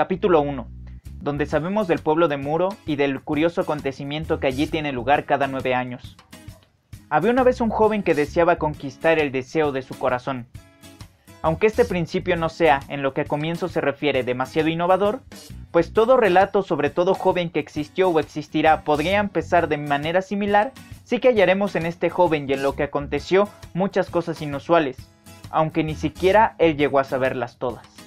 Capítulo 1, donde sabemos del pueblo de Muro y del curioso acontecimiento que allí tiene lugar cada nueve años. Había una vez un joven que deseaba conquistar el deseo de su corazón. Aunque este principio no sea, en lo que a comienzo se refiere, demasiado innovador, pues todo relato sobre todo joven que existió o existirá podría empezar de manera similar, sí que hallaremos en este joven y en lo que aconteció muchas cosas inusuales, aunque ni siquiera él llegó a saberlas todas.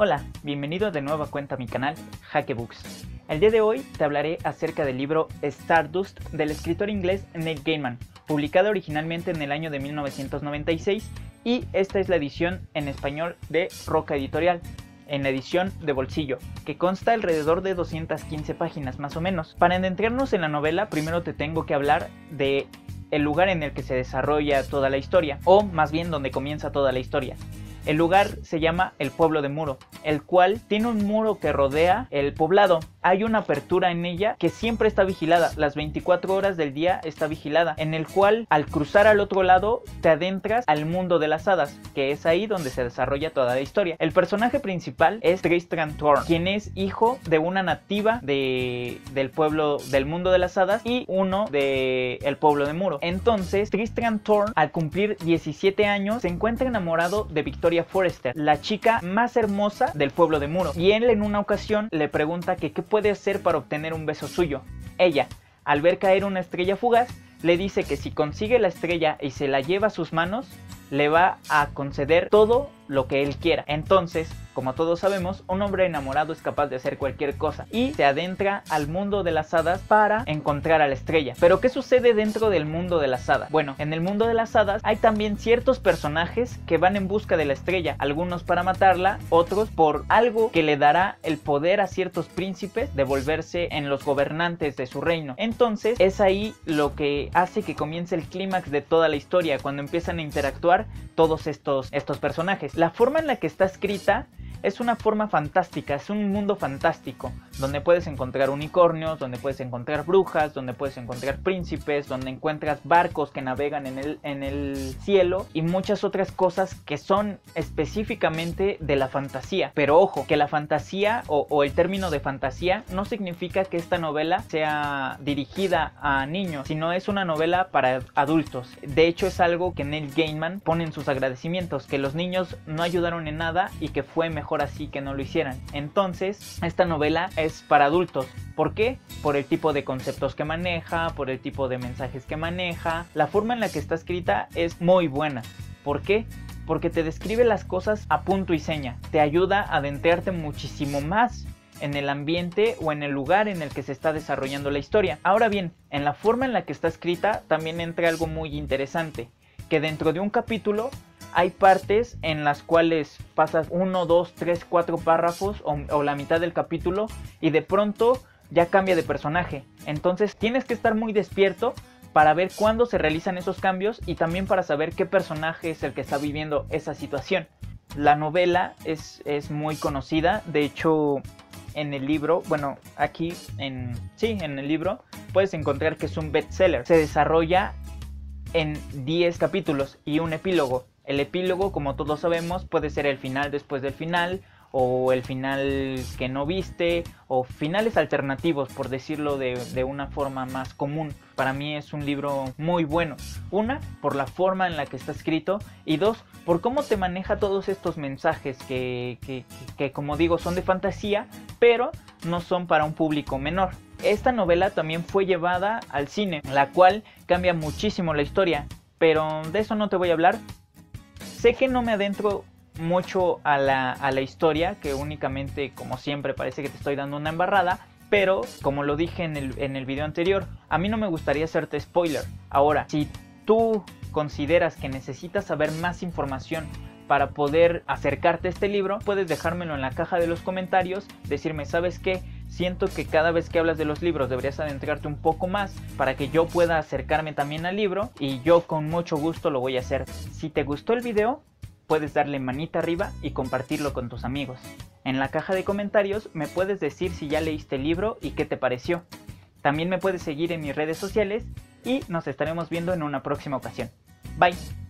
Hola, bienvenido de nuevo a cuenta mi canal Hackebooks. El día de hoy te hablaré acerca del libro Stardust del escritor inglés Neil Gaiman, publicado originalmente en el año de 1996 y esta es la edición en español de Roca Editorial, en la edición de bolsillo, que consta alrededor de 215 páginas más o menos. Para adentrarnos en la novela, primero te tengo que hablar de el lugar en el que se desarrolla toda la historia, o más bien donde comienza toda la historia. El lugar se llama el pueblo de Muro, el cual tiene un muro que rodea el poblado. Hay una apertura en ella que siempre está vigilada, las 24 horas del día está vigilada, en el cual al cruzar al otro lado te adentras al mundo de las hadas, que es ahí donde se desarrolla toda la historia. El personaje principal es Tristram Thorn, quien es hijo de una nativa de, del pueblo del mundo de las hadas y uno del el pueblo de Muro. Entonces, Tristram Thorn, al cumplir 17 años, se encuentra enamorado de Victoria Forrester, la chica más hermosa del pueblo de Muro. Y él en una ocasión le pregunta que qué puede hacer para obtener un beso suyo. Ella, al ver caer una estrella fugaz, le dice que si consigue la estrella y se la lleva a sus manos, le va a conceder todo lo que él quiera. Entonces, como todos sabemos, un hombre enamorado es capaz de hacer cualquier cosa y se adentra al mundo de las hadas para encontrar a la estrella. Pero ¿qué sucede dentro del mundo de las hadas? Bueno, en el mundo de las hadas hay también ciertos personajes que van en busca de la estrella, algunos para matarla, otros por algo que le dará el poder a ciertos príncipes de volverse en los gobernantes de su reino. Entonces, es ahí lo que hace que comience el clímax de toda la historia, cuando empiezan a interactuar todos estos, estos personajes. La forma en la que está escrita es una forma fantástica, es un mundo fantástico, donde puedes encontrar unicornios, donde puedes encontrar brujas, donde puedes encontrar príncipes, donde encuentras barcos que navegan en el, en el cielo y muchas otras cosas que son específicamente de la fantasía. Pero ojo, que la fantasía o, o el término de fantasía no significa que esta novela sea dirigida a niños, sino es una novela para adultos. De hecho es algo que Neil Gaiman pone en sus agradecimientos, que los niños no ayudaron en nada y que fue mejor así que no lo hicieran. Entonces, esta novela es para adultos. ¿Por qué? Por el tipo de conceptos que maneja, por el tipo de mensajes que maneja. La forma en la que está escrita es muy buena. ¿Por qué? Porque te describe las cosas a punto y seña. Te ayuda a adentrarte muchísimo más en el ambiente o en el lugar en el que se está desarrollando la historia. Ahora bien, en la forma en la que está escrita también entra algo muy interesante, que dentro de un capítulo hay partes en las cuales pasas uno, dos, tres, cuatro párrafos o, la mitad del capítulo y de pronto ya cambia de personaje. Entonces tienes que estar muy despierto para ver cuándo se realizan esos cambios y también para saber qué personaje es el que está viviendo esa situación. La novela es, es muy conocida, de hecho en el libro, bueno, aquí en sí, en el libro puedes encontrar que es un bestseller. Se desarrolla en 10 capítulos y un epílogo. El epílogo, como todos sabemos, puede ser el final después del final, o el final que no viste, o finales alternativos, por decirlo de, una forma más común. Para mí es un libro muy bueno. Una, por la forma en la que está escrito, y dos, por cómo te maneja todos estos mensajes que, que, que como digo, son de fantasía, pero no son para un público menor. Esta novela también fue llevada al cine, la cual cambia muchísimo la historia, pero de eso no te voy a hablar Sé que no me adentro mucho a la, historia, que únicamente, como siempre, parece que te estoy dando una embarrada. Pero, como lo dije en el, en el video anterior, a mí no me gustaría hacerte spoiler. Ahora, si tú consideras que necesitas saber más información para poder acercarte a este libro, puedes dejármelo en la caja de los comentarios, decirme, ¿sabes qué? Siento que cada vez que hablas de los libros deberías adentrarte un poco más para que yo pueda acercarme también al libro y yo con mucho gusto lo voy a hacer. Si te gustó el video, puedes darle manita arriba y compartirlo con tus amigos. En la caja de comentarios me puedes decir si ya leíste el libro y qué te pareció. También me puedes seguir en mis redes sociales y nos estaremos viendo en una próxima ocasión. Bye.